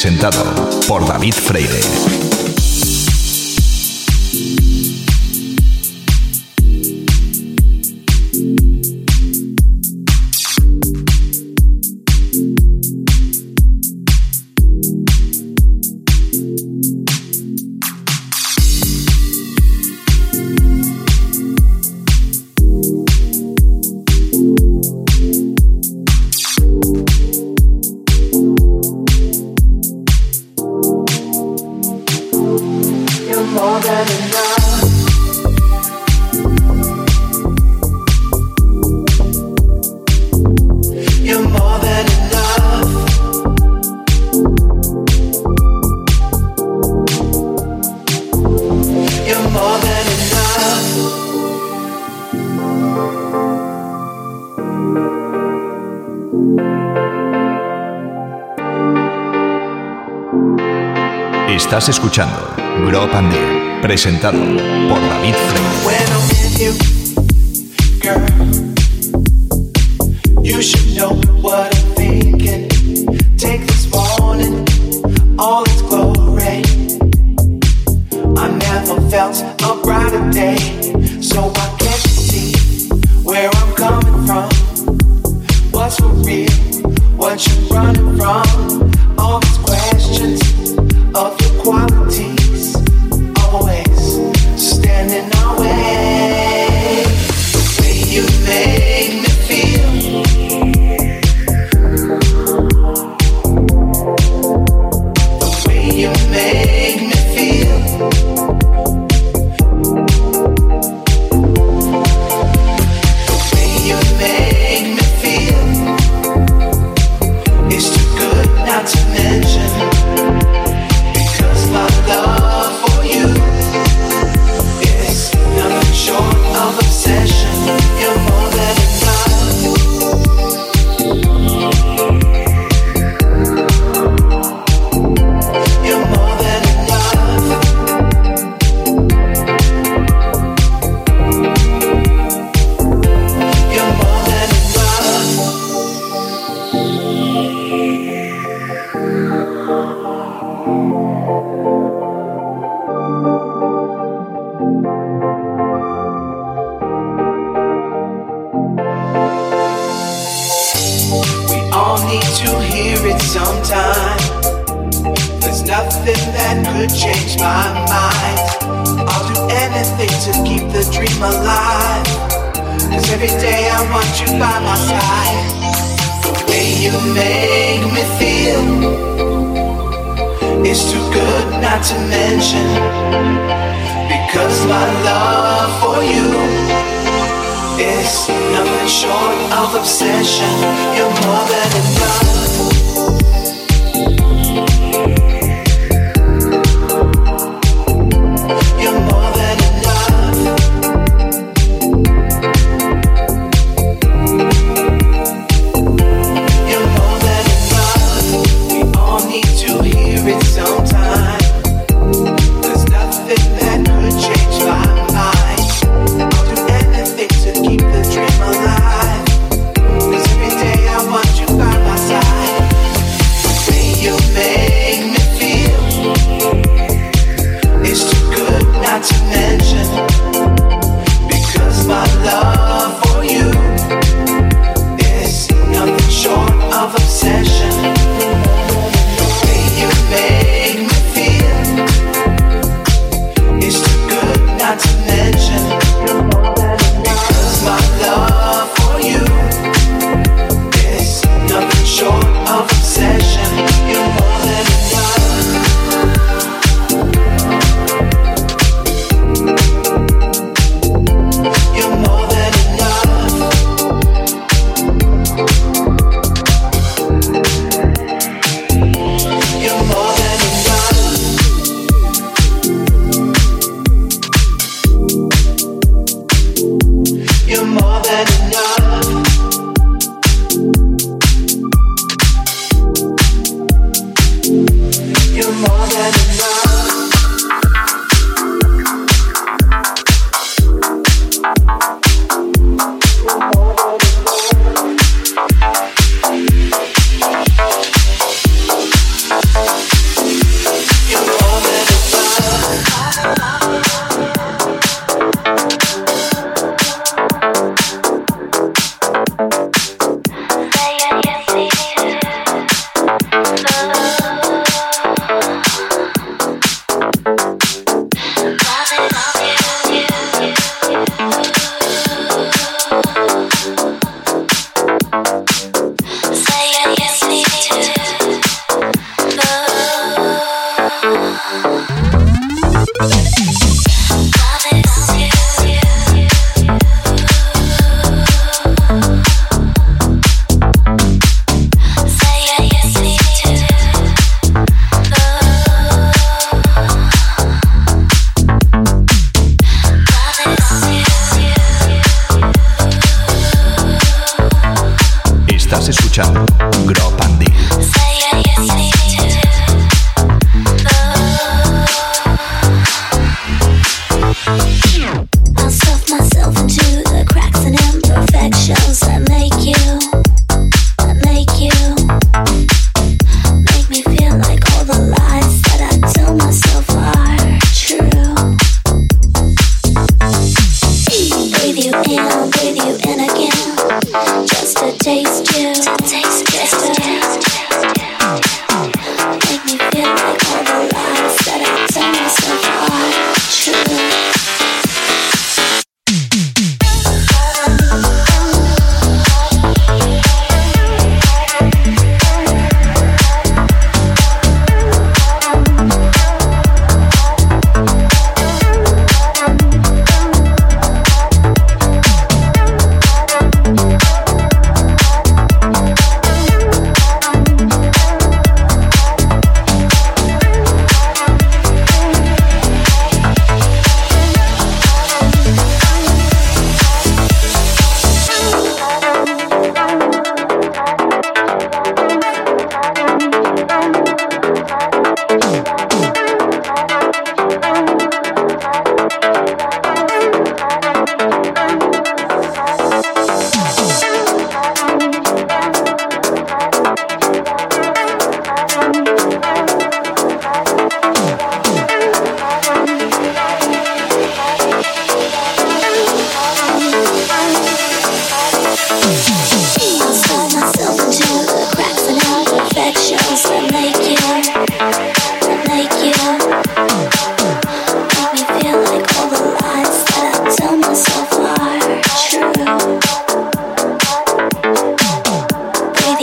presentado. presentado por David Frey.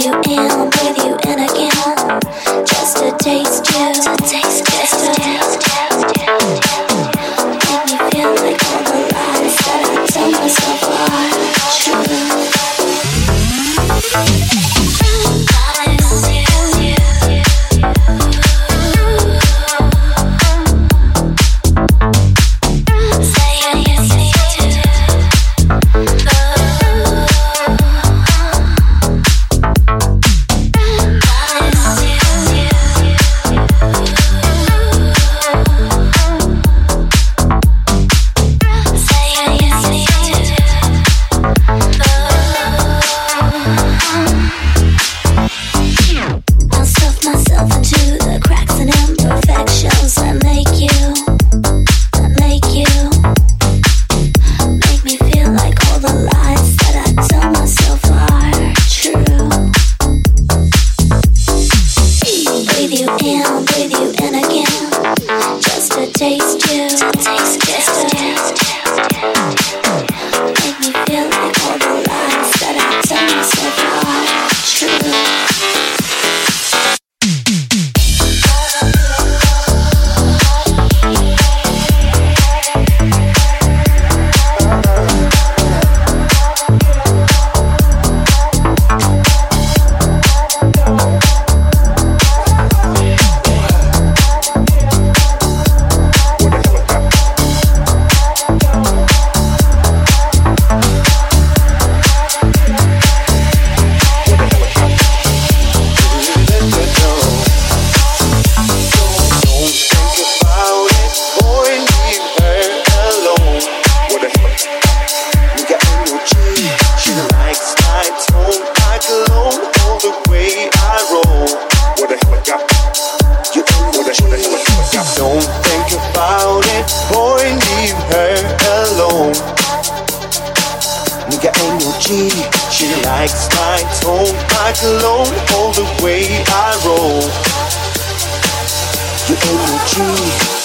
taste you, to taste, taste, taste, taste. What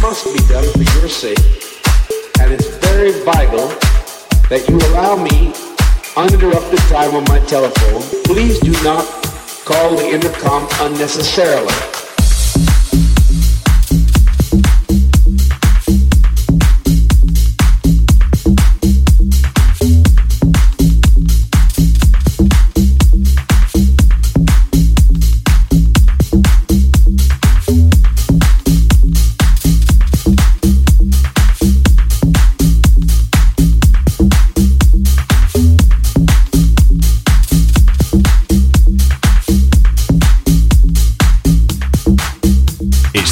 must be done for your sake, and it's very vital that you allow me uninterrupted time on my telephone. Please do not call the intercom unnecessarily.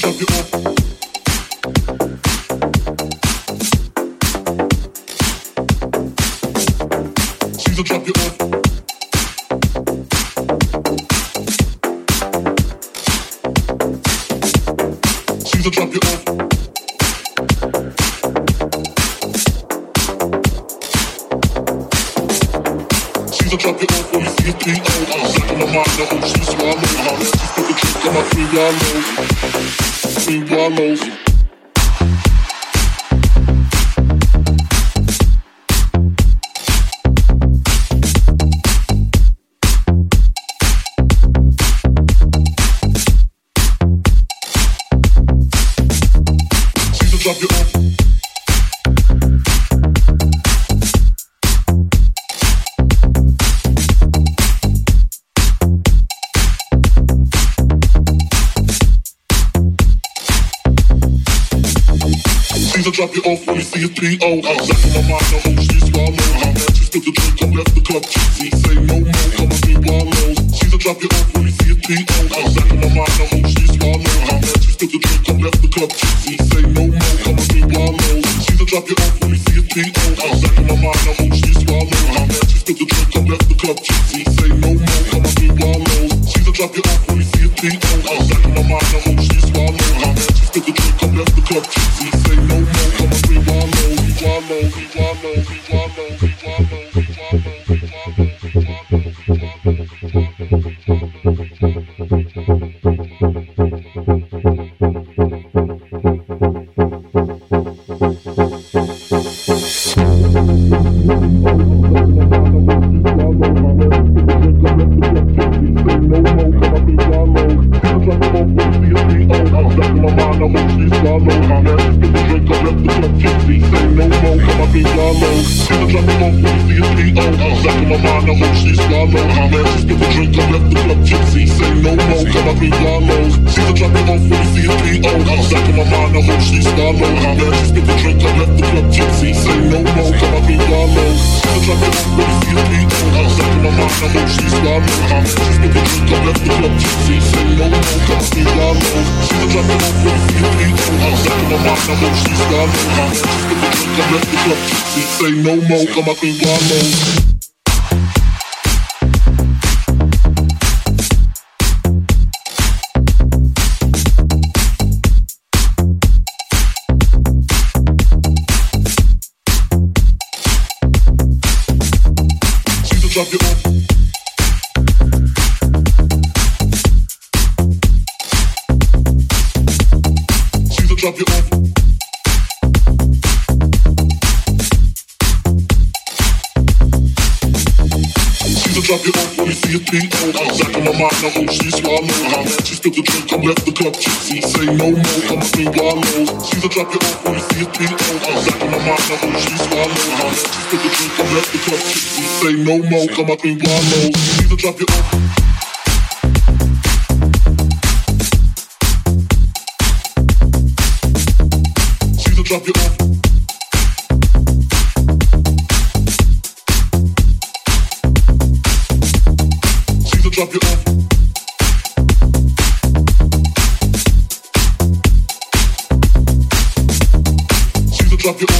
drop see say no more, come up in one more. no more. Come up in wallow. You need to drop your. Drop off. Drop your off. Drop.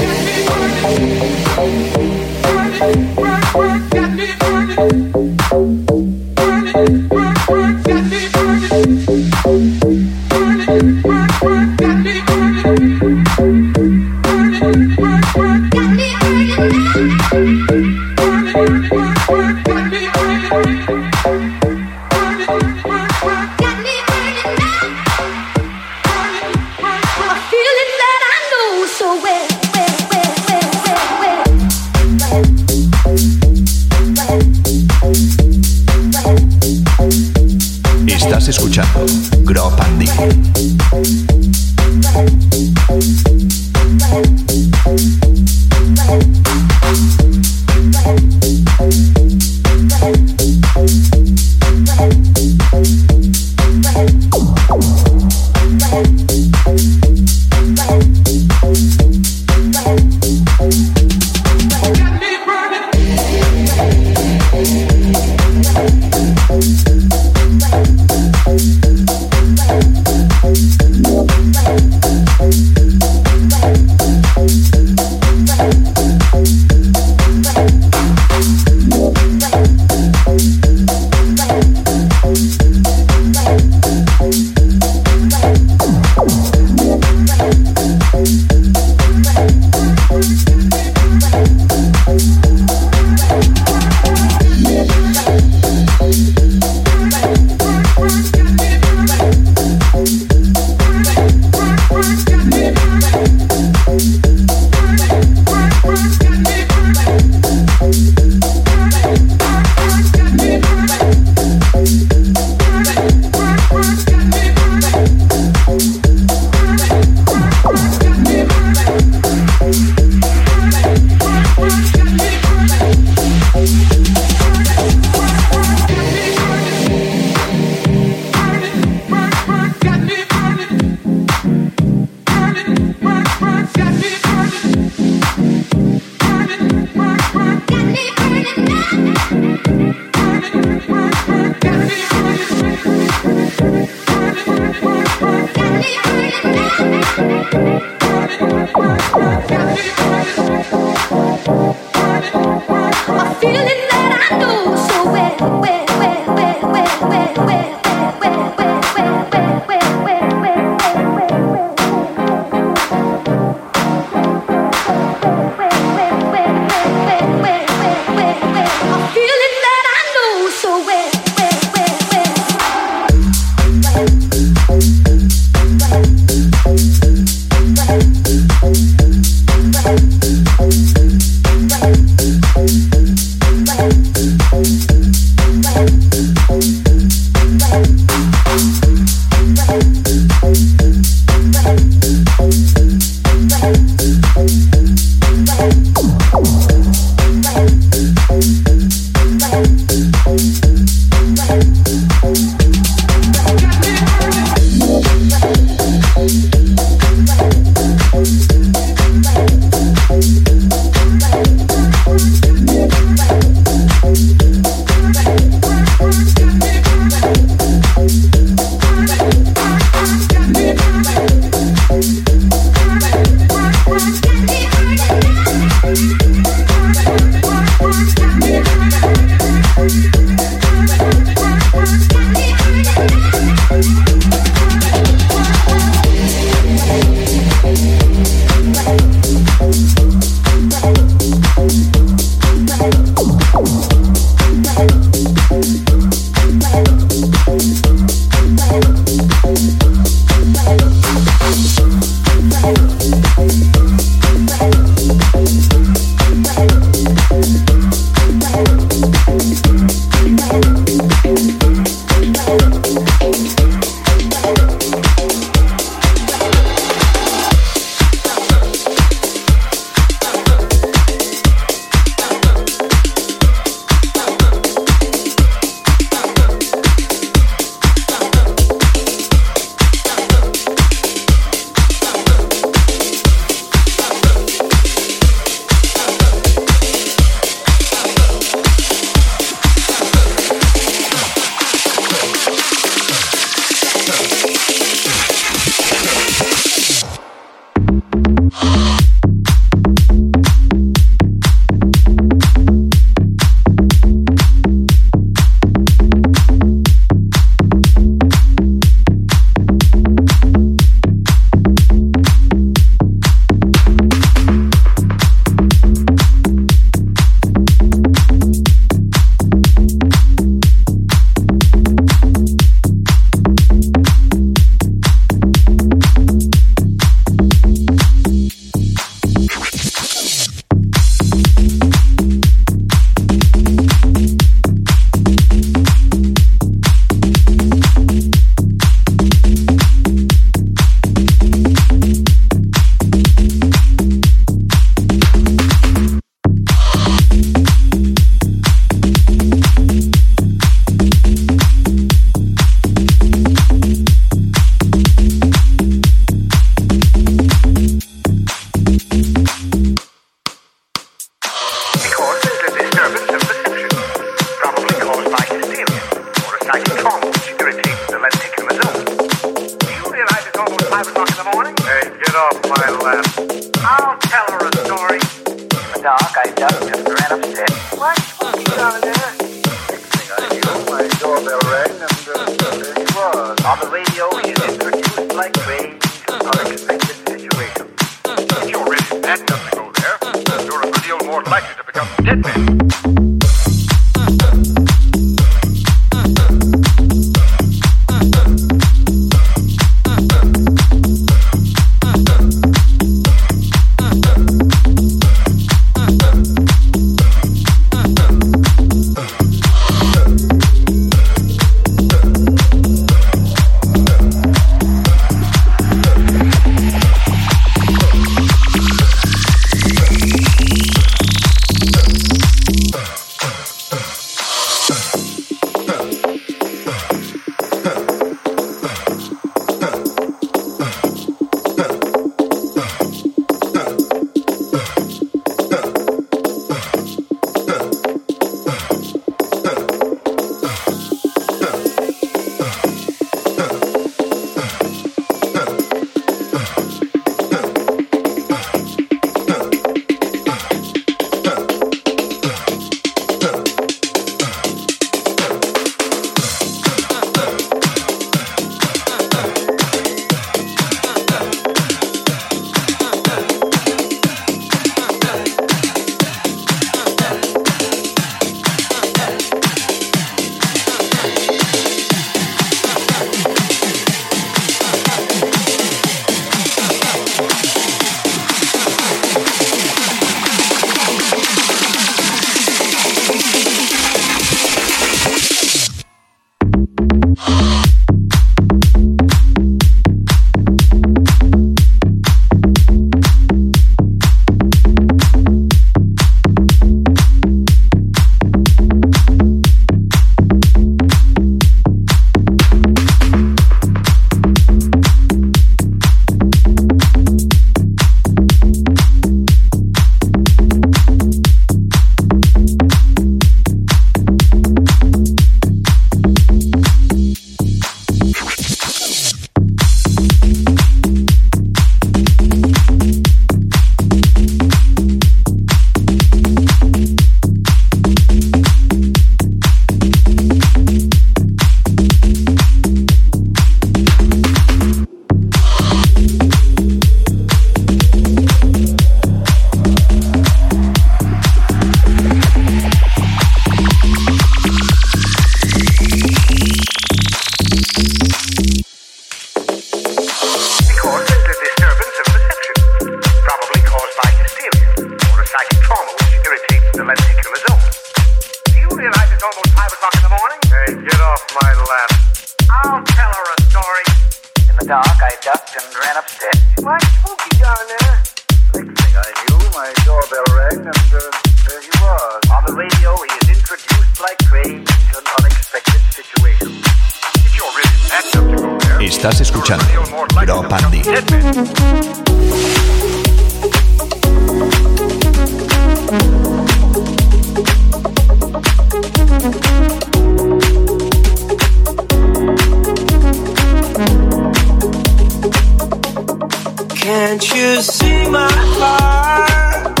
Can't you see my heart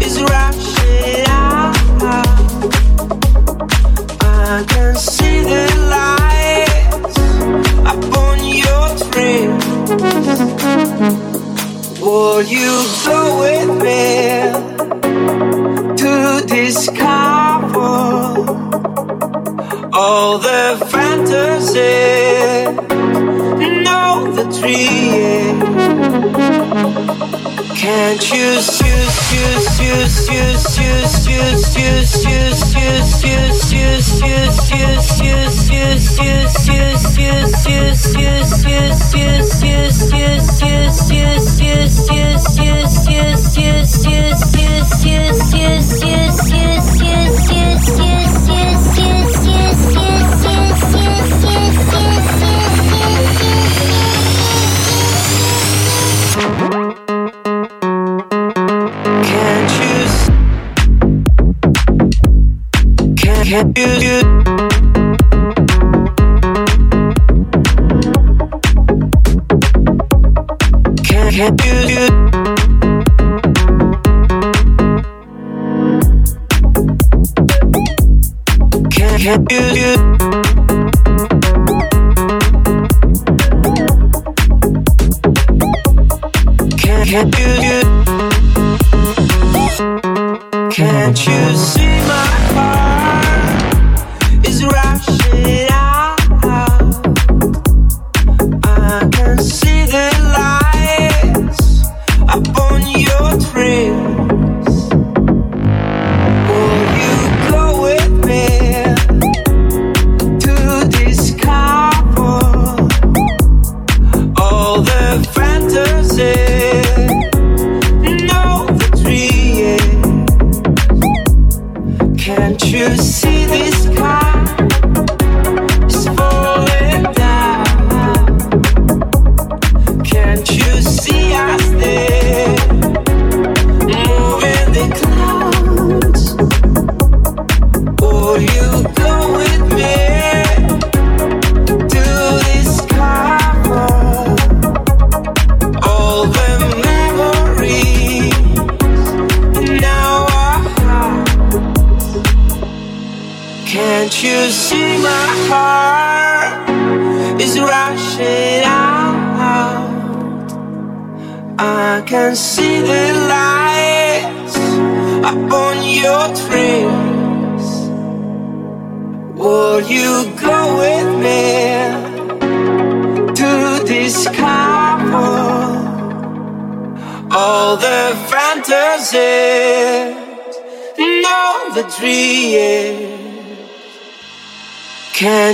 is rushing out? I can see the lights upon your trail. Will you Can't you see, see, see, see, see, see, see, see, see, see, see, see, see, see, Can't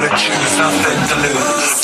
gotta choose nothing to lose.